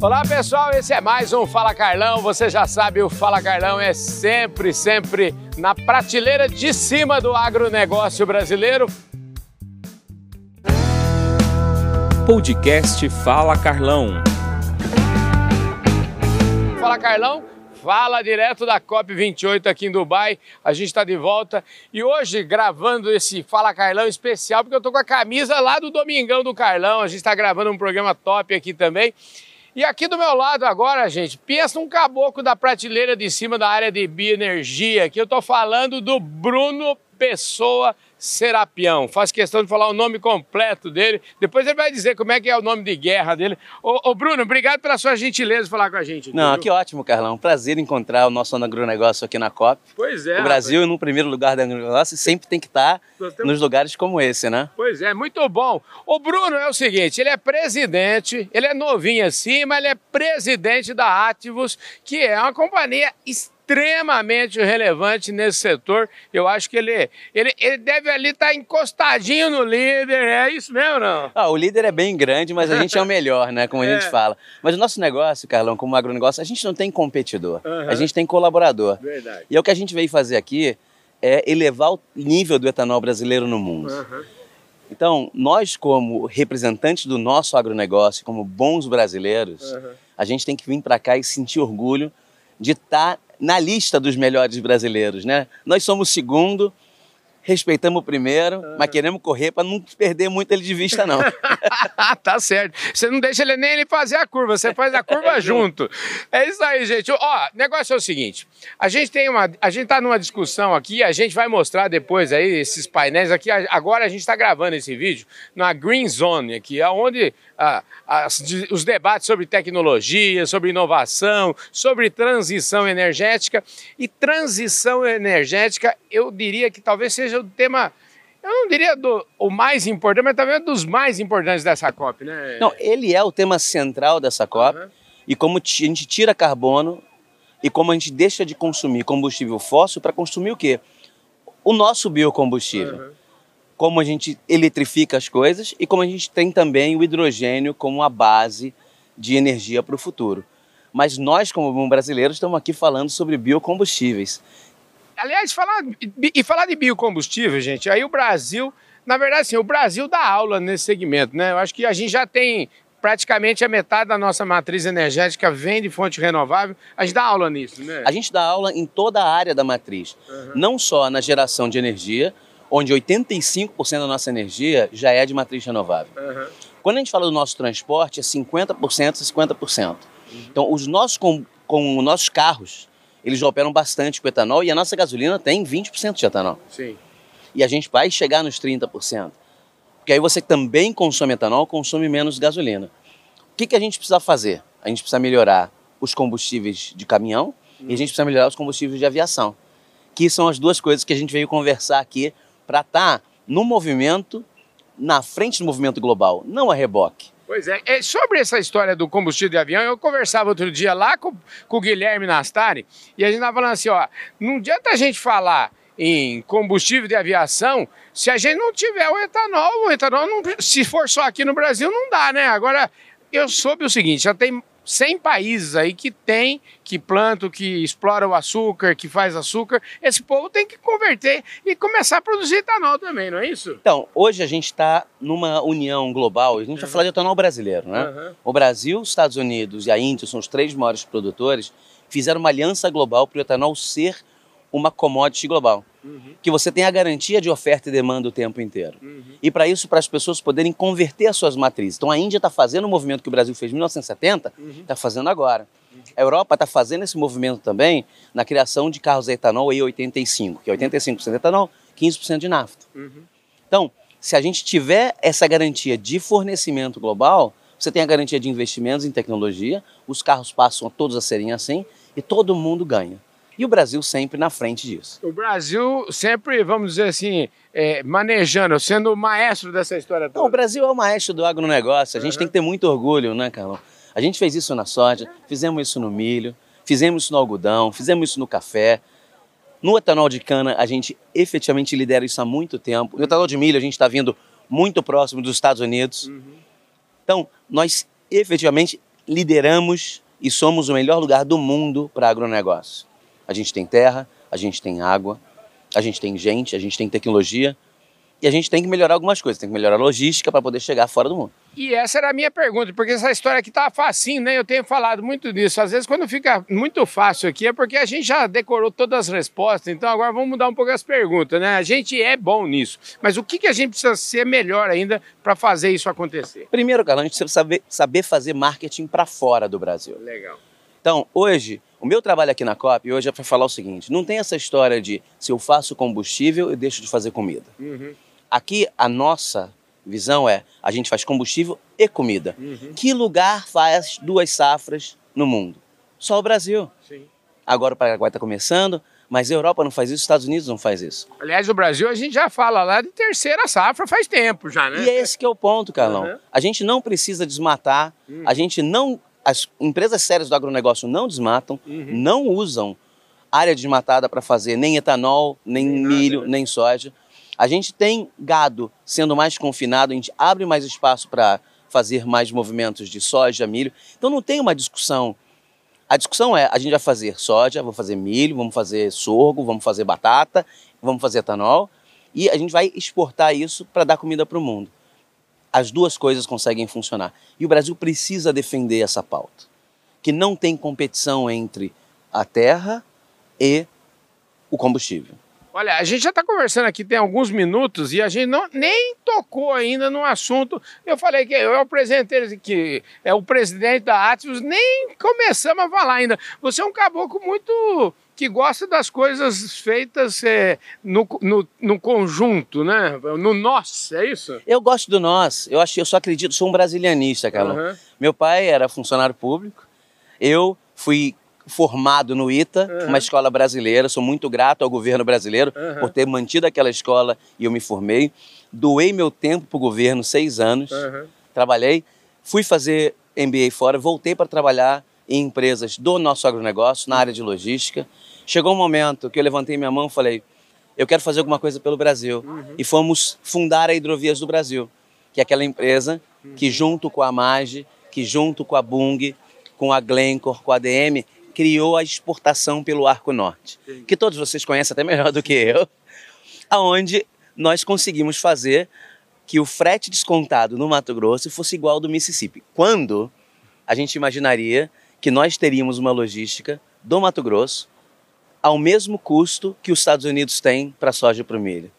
Olá pessoal, esse é mais um Fala Carlão. Você já sabe, o Fala Carlão é sempre, sempre na prateleira de cima do agronegócio brasileiro. Podcast Fala Carlão. Fala Carlão, fala direto da COP28 aqui em Dubai. A gente está de volta e hoje gravando esse Fala Carlão especial, porque eu tô com a camisa lá do Domingão do Carlão. A gente está gravando um programa top aqui também. E aqui do meu lado agora, gente, pensa um caboclo da prateleira de cima da área de bioenergia, que eu tô falando do Bruno Pessoa Serapião. Faço questão de falar o nome completo dele. Depois ele vai dizer como é que é o nome de guerra dele. Ô, ô Bruno, obrigado pela sua gentileza de falar com a gente. Não, viu? que ótimo, Carlão. Prazer encontrar o nosso agronegócio aqui na COP. Pois é. O Brasil, rapaz. no primeiro lugar do agronegócio, sempre tem que estar temos... nos lugares como esse, né? Pois é, muito bom. O Bruno é o seguinte, ele é presidente, ele é novinho assim, mas ele é presidente da Ativos, que é uma companhia extremamente extremamente relevante nesse setor. Eu acho que ele, ele, ele deve ali estar tá encostadinho no líder, é isso mesmo não? Ah, o líder é bem grande, mas a gente é o melhor, né? Como a é. gente fala. Mas o nosso negócio, Carlão, como agronegócio, a gente não tem competidor, uhum. a gente tem colaborador. Verdade. E é o que a gente veio fazer aqui é elevar o nível do etanol brasileiro no mundo. Uhum. Então, nós, como representantes do nosso agronegócio, como bons brasileiros, uhum. a gente tem que vir para cá e sentir orgulho de estar tá na lista dos melhores brasileiros, né? Nós somos segundo, respeitamos o primeiro, mas queremos correr para não perder muito ele de vista, não. tá certo. Você não deixa ele nem ele fazer a curva, você faz a curva junto. É isso aí, gente. Ó, negócio é o seguinte: a gente tem uma. A gente tá numa discussão aqui, a gente vai mostrar depois aí esses painéis aqui. Agora a gente está gravando esse vídeo na Green Zone, aqui, onde as, os debates sobre tecnologia, sobre inovação, sobre transição energética. E transição energética, eu diria que talvez seja o tema eu não diria do, o mais importante, mas também dos mais importantes dessa COP, né? Não, ele é o tema central dessa COP. Uhum. E como a gente tira carbono e como a gente deixa de consumir combustível fóssil para consumir o quê? O nosso biocombustível. Uhum. Como a gente eletrifica as coisas e como a gente tem também o hidrogênio como a base de energia para o futuro. Mas nós, como brasileiros, estamos aqui falando sobre biocombustíveis. Aliás, falar, e falar de biocombustível, gente, aí o Brasil, na verdade, assim, o Brasil dá aula nesse segmento, né? Eu acho que a gente já tem praticamente a metade da nossa matriz energética vem de fonte renovável. A gente dá aula nisso, né? A gente dá aula em toda a área da matriz, uhum. não só na geração de energia, onde 85% da nossa energia já é de matriz renovável. Uhum. Quando a gente fala do nosso transporte, é 50% a 50%. Uhum. Então, os nossos, com, com nossos carros, eles operam bastante com etanol e a nossa gasolina tem 20% de etanol. Sim. E a gente vai chegar nos 30%. Porque aí você também consome etanol, consome menos gasolina. O que, que a gente precisa fazer? A gente precisa melhorar os combustíveis de caminhão hum. e a gente precisa melhorar os combustíveis de aviação. Que são as duas coisas que a gente veio conversar aqui para estar tá no movimento, na frente do movimento global, não a reboque. Pois é. é. Sobre essa história do combustível de avião, eu conversava outro dia lá com, com o Guilherme Nastari e a gente estava falando assim, ó, não adianta a gente falar em combustível de aviação se a gente não tiver o etanol. O etanol, não, se for só aqui no Brasil, não dá, né? Agora, eu soube o seguinte, já tem 100 países aí que tem, que plantam, que exploram o açúcar, que faz açúcar. Esse povo tem que converter e começar a produzir etanol também, não é isso? Então, hoje a gente está numa união global, a gente uhum. vai falar de etanol brasileiro, né? Uhum. O Brasil, os Estados Unidos e a Índia são os três maiores produtores, fizeram uma aliança global para o etanol ser uma commodity global. Uhum. Que você tem a garantia de oferta e demanda o tempo inteiro. Uhum. E para isso, para as pessoas poderem converter as suas matrizes. Então a Índia está fazendo o movimento que o Brasil fez em 1970, está uhum. Tá fazendo agora. Uhum. A Europa está fazendo esse movimento também na criação de carros a etanol E85, que é 85% de etanol, 15% de nafta. Uhum. Então, se a gente tiver essa garantia de fornecimento global, você tem a garantia de investimentos em tecnologia, os carros passam a todos a serem assim e todo mundo ganha. E o Brasil sempre na frente disso. O Brasil sempre, vamos dizer assim, é, manejando, sendo o maestro dessa história toda. Não, o Brasil é o maestro do agronegócio. A gente uhum. tem que ter muito orgulho, né, Carlão? A gente fez isso na soja, fizemos isso no milho, fizemos isso no algodão, fizemos isso no café. No etanol de cana, a gente efetivamente lidera isso há muito tempo. No etanol de milho, a gente está vindo muito próximo dos Estados Unidos. Uhum. Então, nós efetivamente lideramos e somos o melhor lugar do mundo para agronegócio. A gente tem terra, a gente tem água, a gente tem gente, a gente tem tecnologia e a gente tem que melhorar algumas coisas, tem que melhorar a logística para poder chegar fora do mundo. E essa era a minha pergunta, porque essa história aqui tá facinho, né? Eu tenho falado muito disso. Às vezes, quando fica muito fácil aqui, é porque a gente já decorou todas as respostas. Então, agora vamos mudar um pouco as perguntas, né? A gente é bom nisso. Mas o que, que a gente precisa ser melhor ainda para fazer isso acontecer? Primeiro, cara, a gente precisa saber, saber fazer marketing para fora do Brasil. Legal. Então, hoje, o meu trabalho aqui na COP hoje é para falar o seguinte: não tem essa história de se eu faço combustível, eu deixo de fazer comida. Uhum. Aqui, a nossa visão é: a gente faz combustível e comida. Uhum. Que lugar faz duas safras no mundo? Só o Brasil. Sim. Agora o Paraguai está começando, mas a Europa não faz isso, os Estados Unidos não faz isso. Aliás, o Brasil, a gente já fala lá de terceira safra faz tempo já, né? E é esse que é o ponto, Carlão. Uhum. A gente não precisa desmatar, Uhum. a gente não. As empresas sérias do agronegócio não desmatam, Uhum. não usam área desmatada para fazer nem etanol, nem, Nem nada, milho, né? nem soja. A gente tem gado sendo mais confinado, a gente abre mais espaço para fazer mais movimentos de soja, milho. Então não tem uma discussão. A discussão é: a gente vai fazer soja, vamos fazer milho, vamos fazer sorgo, vamos fazer batata, vamos fazer etanol e a gente vai exportar isso para dar comida para o mundo. As duas coisas conseguem funcionar. E o Brasil precisa defender essa pauta. Que não tem competição entre a terra e o combustível. Olha, a gente já está conversando aqui tem alguns minutos e a gente não, nem tocou ainda no assunto. Eu falei que eu apresentei que é o presidente da Atos, nem começamos a falar ainda. Você é um caboclo muito que gosta das coisas feitas é, no, no, no conjunto, né? No nós, é isso? Eu gosto do nós, eu, acho, eu só acredito, sou um brasilianista, Carlão. Aham. Meu pai era funcionário público, eu fui formado no ITA, Aham. uma escola brasileira, sou muito grato ao governo brasileiro Aham. por ter mantido aquela escola e eu me formei. Doei meu tempo para o governo, seis anos, trabalhei, fui fazer MBA fora, voltei para trabalhar em empresas do nosso agronegócio, na área de logística. Chegou um momento que eu levantei minha mão e falei, eu quero fazer alguma coisa pelo Brasil. E fomos fundar a Hidrovias do Brasil, que é aquela empresa que junto com a MAGE, que junto com a Bung, com a Glencore, com a ADM, criou a exportação pelo Arco Norte, Sim. que todos vocês conhecem até melhor do que eu, aonde nós conseguimos fazer que o frete descontado no Mato Grosso fosse igual ao do Mississippi. Quando a gente imaginaria que nós teríamos uma logística do Mato Grosso ao mesmo custo que os Estados Unidos têm para soja para o milho.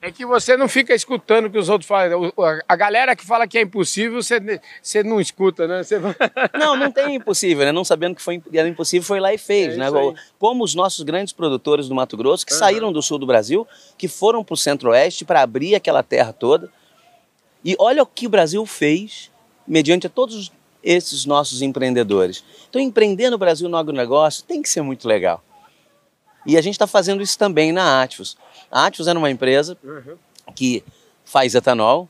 É que você não fica escutando o que os outros falam. A- galera que fala que é impossível, você, você não escuta, né? Você... Não, não tem impossível, né? Não sabendo que foi, era impossível, foi lá e fez, É né? aí. Como os nossos grandes produtores do Mato Grosso, que Aham. saíram do sul do Brasil, que foram para o centro-oeste para abrir aquela terra toda. E olha o que o Brasil fez mediante a todos esses nossos empreendedores. Então, empreender no Brasil no agronegócio tem que ser muito legal. E a gente está fazendo isso também na Ativos. A Ativos era uma empresa Uhum. que faz etanol,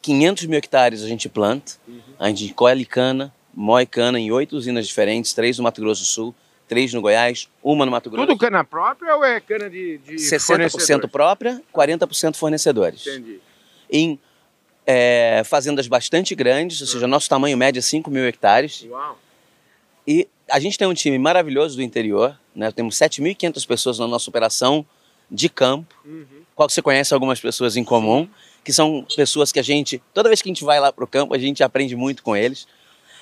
500 mil hectares a gente planta, a gente colhe cana, moe cana em oito usinas diferentes, três no Mato Grosso do Sul, três no Goiás, uma no Mato Grosso. Tudo cana própria ou é cana de, de 60% fornecedor? própria, 40% fornecedores. Entendi. Em é, fazendas bastante grandes, ou seja, nosso tamanho médio é 5 mil hectares. Uau. E a gente tem um time maravilhoso do interior, né? temos 7.500 pessoas na nossa operação de campo, Uhum. qual que você conhece algumas pessoas em comum, que são pessoas que a gente, toda vez que a gente vai lá para o campo, a gente aprende muito com eles.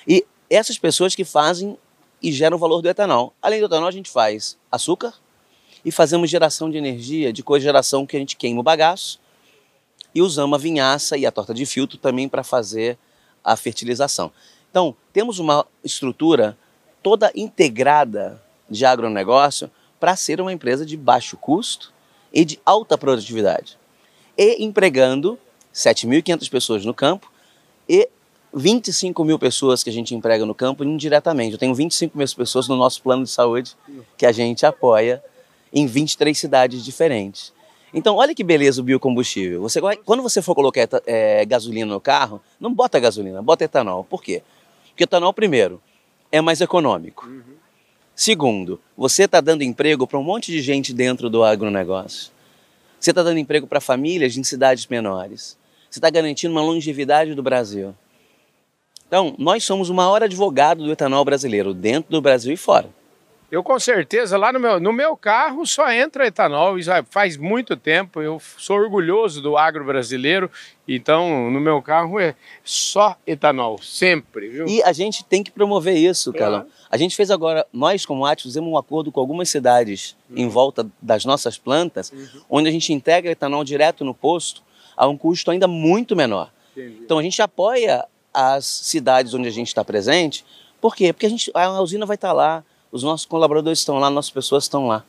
E essas pessoas que fazem e geram o valor do etanol. Além do etanol, a gente faz açúcar e fazemos geração de energia, de cogeração que a gente queima o bagaço e usamos a vinhaça e a torta de filtro também para fazer a fertilização. Então, temos uma estrutura toda integrada de agronegócio para ser uma empresa de baixo custo e de alta produtividade. E empregando 7.500 pessoas no campo e 25 mil pessoas que a gente emprega no campo indiretamente. Eu tenho 25 mil pessoas no nosso plano de saúde que a gente apoia em 23 cidades diferentes. Então, olha que beleza o biocombustível. Você, quando você for colocar eh, gasolina no carro, não bota gasolina, bota etanol. Por quê? Porque etanol, primeiro, é mais econômico. Segundo, você está dando emprego para um monte de gente dentro do agronegócio. Você está dando emprego para famílias em cidades menores. Você está garantindo uma longevidade do Brasil. Então, nós somos o maior advogado do etanol brasileiro, dentro do Brasil e fora. Eu com certeza, lá no meu, no meu carro só entra etanol, já faz muito tempo. Eu sou orgulhoso do agro brasileiro, então no meu carro é só etanol, sempre. Viu? E a gente tem que promover isso, Carlão. A gente fez agora, nós como AT, fizemos um acordo com algumas cidades uhum. em volta das nossas plantas, uhum. onde a gente integra etanol direto no posto a um custo ainda muito menor. Entendi. Então a gente apoia as cidades onde a gente está presente. Por quê? Porque a, gente, a usina vai estar tá lá, os nossos colaboradores estão lá, nossas pessoas estão lá.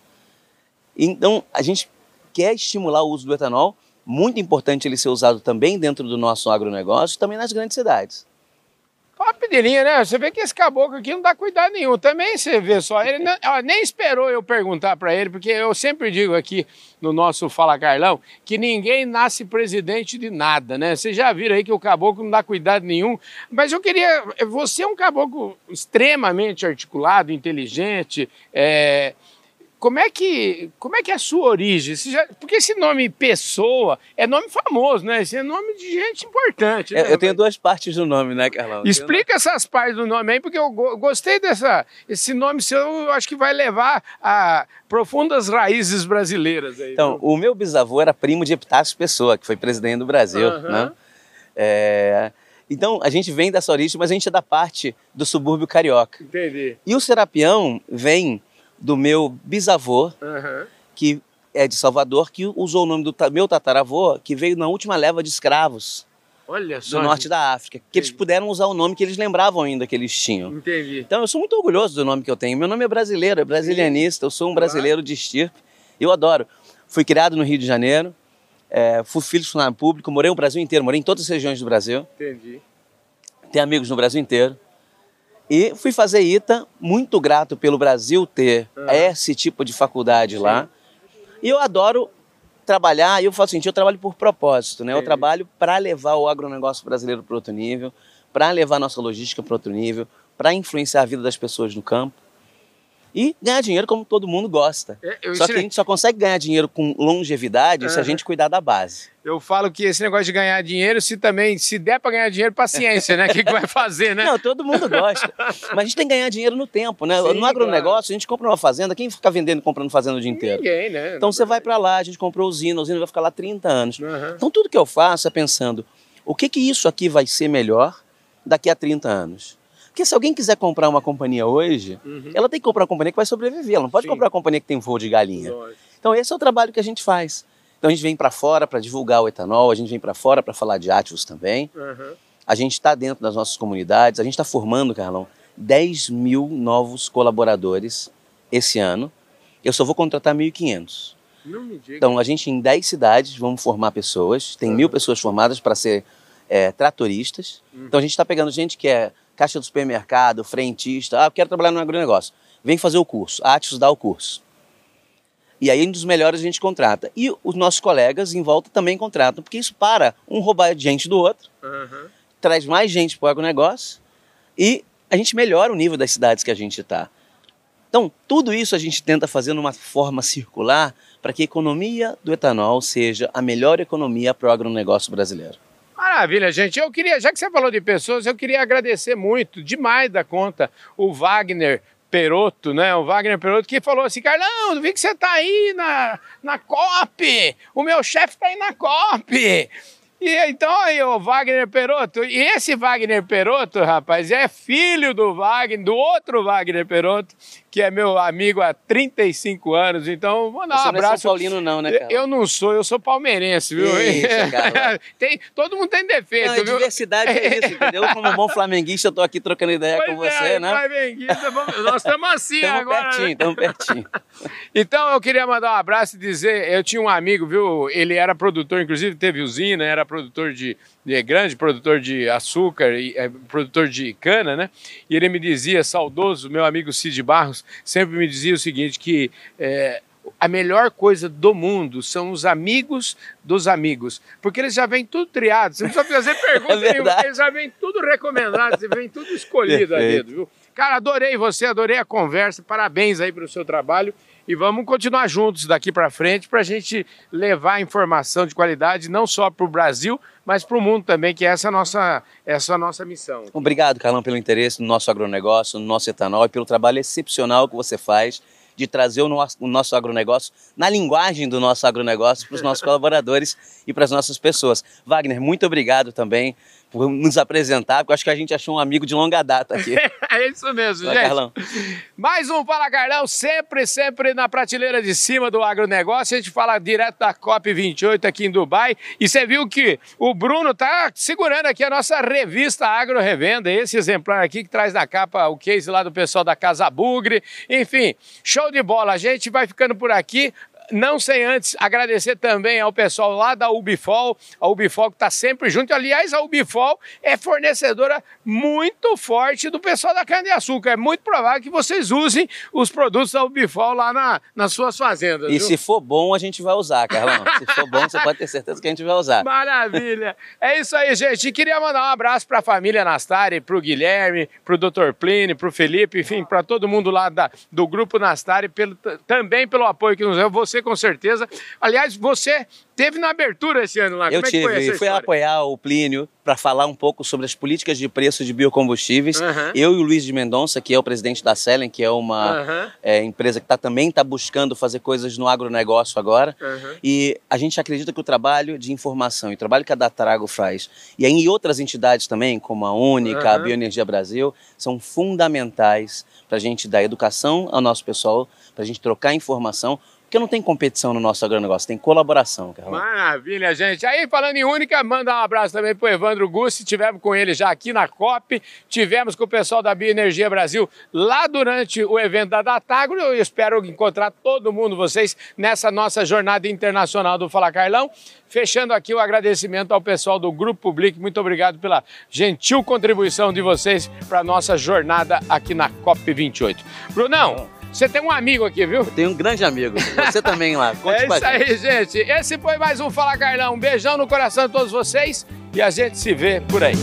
Então, a gente quer estimular o uso do etanol, muito importante ele ser usado também dentro do nosso agronegócio, também nas grandes cidades. Uma pedirinha, né? Você vê que esse caboclo aqui não dá cuidado nenhum. Também você vê só, ele não, nem esperou eu perguntar para ele, porque eu sempre digo aqui no nosso Fala Carlão que ninguém nasce presidente de nada, né? Vocês já viram aí que o caboclo não dá cuidado nenhum. Mas eu queria. Você é um caboclo extremamente articulado, inteligente, é, como é que, como é que é a sua origem? Já, porque esse nome Pessoa é nome famoso, né? Esse é nome de gente importante. Né? Eu, tenho duas partes do nome, né, Carlão? Explica essas partes do nome aí, porque eu gostei dessa. Esse nome seu, eu acho que vai levar a profundas raízes brasileiras. Aí, então, o meu bisavô era primo de Epitácio Pessoa, que foi presidente do Brasil, uhum. né? É... Então, a gente vem dessa origem, mas a gente é da parte do subúrbio carioca. Entendi. E o Serapião vem do meu bisavô, uhum. que é de Salvador, que usou o nome do meu tataravô, que veio na última leva de escravos só, do norte da África. Que eles puderam usar o nome que eles lembravam ainda que eles tinham. Entendi. Então eu sou muito orgulhoso do nome que eu tenho. Meu nome é brasileiro, é brasilianista, eu sou um brasileiro de estirpe. Eu adoro. Fui criado no Rio de Janeiro, é, fui filho de funcionário público, morei no Brasil inteiro, morei em todas as regiões do Brasil. Entendi. Tenho amigos no Brasil inteiro. E fui fazer ITA, muito grato pelo Brasil ter uhum. esse tipo de faculdade Sim. lá. E eu adoro trabalhar, e eu falo assim, eu trabalho por propósito, né? Eu trabalho para levar o agronegócio brasileiro para outro nível, para levar a nossa logística para outro nível, para influenciar a vida das pessoas no campo e ganhar dinheiro como todo mundo gosta. É, só que a gente só consegue ganhar dinheiro com longevidade uhum. se a gente cuidar da base. Eu falo que esse negócio de ganhar dinheiro, se também, se der para ganhar dinheiro, paciência, né? O que, que vai fazer, né? Não, todo mundo gosta. Mas a gente tem que ganhar dinheiro no tempo, né? Sim, no agronegócio, claro. a gente compra uma fazenda, quem fica vendendo e comprando fazenda o dia inteiro? Ninguém, né? Então você vai para lá, a gente comprou usina, a usina vai ficar lá 30 anos. Uhum. Então tudo que eu faço é pensando, o que que isso aqui vai ser melhor daqui a 30 anos? Porque se alguém quiser comprar uma companhia hoje, uhum. ela tem que comprar uma companhia que vai sobreviver. Ela não pode Sim. comprar uma companhia que tem voo de galinha. Lógico. Então esse é o trabalho que a gente faz. Então a gente vem para fora para divulgar o etanol, a gente vem para fora para falar de ativos também. Uhum. A gente está dentro das nossas comunidades, a gente está formando, Carlão, 10 mil novos colaboradores esse ano. Eu só vou contratar 1.500. Então a gente em 10 cidades vamos formar pessoas, tem uhum. mil pessoas formadas para ser é, tratoristas. Uhum. Então a gente está pegando gente que é caixa do supermercado, frentista, ah, quero trabalhar no agronegócio. Vem fazer o curso, a Atos dá o curso. E aí, um dos melhores a gente contrata. E os nossos colegas em volta também contratam, porque isso para um roubar gente do outro, uhum. traz mais gente para o agronegócio e a gente melhora o nível das cidades que a gente está. Então, tudo isso a gente tenta fazer numa forma circular para que a economia do etanol seja a melhor economia para o agronegócio brasileiro. Maravilha, gente. Eu queria, já que você falou de pessoas, eu queria agradecer muito, demais da conta, o Wagner Peroto, né? O Wagner Peroto que falou assim: Carlão, vi que você tá aí na, na COP, o meu chefe tá aí na COP. E então aí, o Wagner Peroto, e esse Wagner Peroto, rapaz, é filho do Wagner, do outro Wagner Peroto, que é meu amigo há 35 anos, então vou dar Você um abraço. Não é São Paulino não, né, cara? Eu não sou, eu sou palmeirense, viu? Isso, tem, todo mundo tem defeito, não, viu? diversidade é isso, entendeu? Como bom flamenguista, eu tô aqui trocando ideia pois com é, você, né? Flamenguista, nós estamos assim tamo agora. Pertinho, estamos pertinho. então eu queria mandar um abraço e dizer, eu tinha um amigo, viu? Ele era produtor, inclusive teve usina, era produtor de é grande produtor de açúcar e é, produtor de cana, né? E ele me dizia, saudoso, meu amigo Cid Barros, sempre me dizia o seguinte, que é, a melhor coisa do mundo são os amigos dos amigos. Porque eles já vêm tudo triados. Você não precisa fazer pergunta é nenhuma. Eles já vêm tudo recomendado, você vem tudo escolhido a dedo, viu? Cara, adorei você, adorei a conversa. Parabéns aí pelo seu trabalho. E vamos continuar juntos daqui para frente para a gente levar informação de qualidade não só para o Brasil, mas para o mundo também, que essa é a nossa, essa é a nossa missão. Obrigado, Carlão, pelo interesse no nosso agronegócio, no nosso etanol e pelo trabalho excepcional que você faz de trazer o nosso, o nosso agronegócio na linguagem do nosso agronegócio para os nossos colaboradores e para as nossas pessoas. Wagner, muito obrigado também por nos apresentar, porque acho que a gente achou um amigo de longa data aqui. é isso mesmo, Fala, gente. Carlão. Mais um Fala Carlão, sempre, sempre na prateleira de cima do agronegócio. A gente fala direto da COP28 aqui em Dubai. E você viu que o Bruno tá segurando aqui a nossa revista Agro Revenda, esse exemplar aqui que traz na capa o case lá do pessoal da Casa Bugre. Enfim, show de bola. A gente vai ficando por aqui não sem antes agradecer também ao pessoal lá da Ubifol, a Ubifol que está sempre junto. Aliás, a Ubifol é fornecedora muito forte do pessoal da cana-de-açúcar. É muito provável que vocês usem os produtos da Ubifol lá na, nas suas fazendas. E viu? se for bom, a gente vai usar, Carlão. se for bom, você pode ter certeza que a gente vai usar. Maravilha! É isso aí, gente. E queria mandar um abraço para a família Nastari, para o Guilherme, para o Dr. Plínio, para o Felipe, enfim, para todo mundo lá da, do Grupo Nastari, pelo, também pelo apoio que nos deu. Você com certeza. Aliás, você teve na abertura esse ano lá. Eu Como tive, é que foi fui apoiar o Plínio para falar um pouco sobre as políticas de preço de biocombustíveis. Uhum. Eu e o Luiz de Mendonça, que é o presidente da Selen, que é uma uhum. é, empresa que tá, também está buscando fazer coisas no agronegócio agora. Uhum. E a gente acredita que o trabalho de informação e o trabalho que a Datrago faz, e aí em outras entidades também, como a Única, a Bioenergia Brasil, são fundamentais para a gente dar educação ao nosso pessoal, para a gente trocar informação, porque não tem competição no nosso agronegócio, tem colaboração, Carlão. Maravilha, gente. Aí, falando em Única, manda um abraço também pro Evandro Gussi. Tivemos com ele já aqui na COP, tivemos com o pessoal da Bioenergia Brasil lá durante o evento da Datagro. Eu espero encontrar todo mundo, vocês, nessa nossa jornada internacional do Fala Carlão. Fechando aqui o agradecimento ao pessoal do Grupo Public. Muito obrigado pela gentil contribuição de vocês para a nossa jornada aqui na COP28. Brunão, você tem um amigo aqui, viu? Eu tenho um grande amigo. Você também lá. Conte é isso aí, gente. Esse foi mais um Fala Carlão. Um beijão no coração de todos vocês e a gente se vê por aí.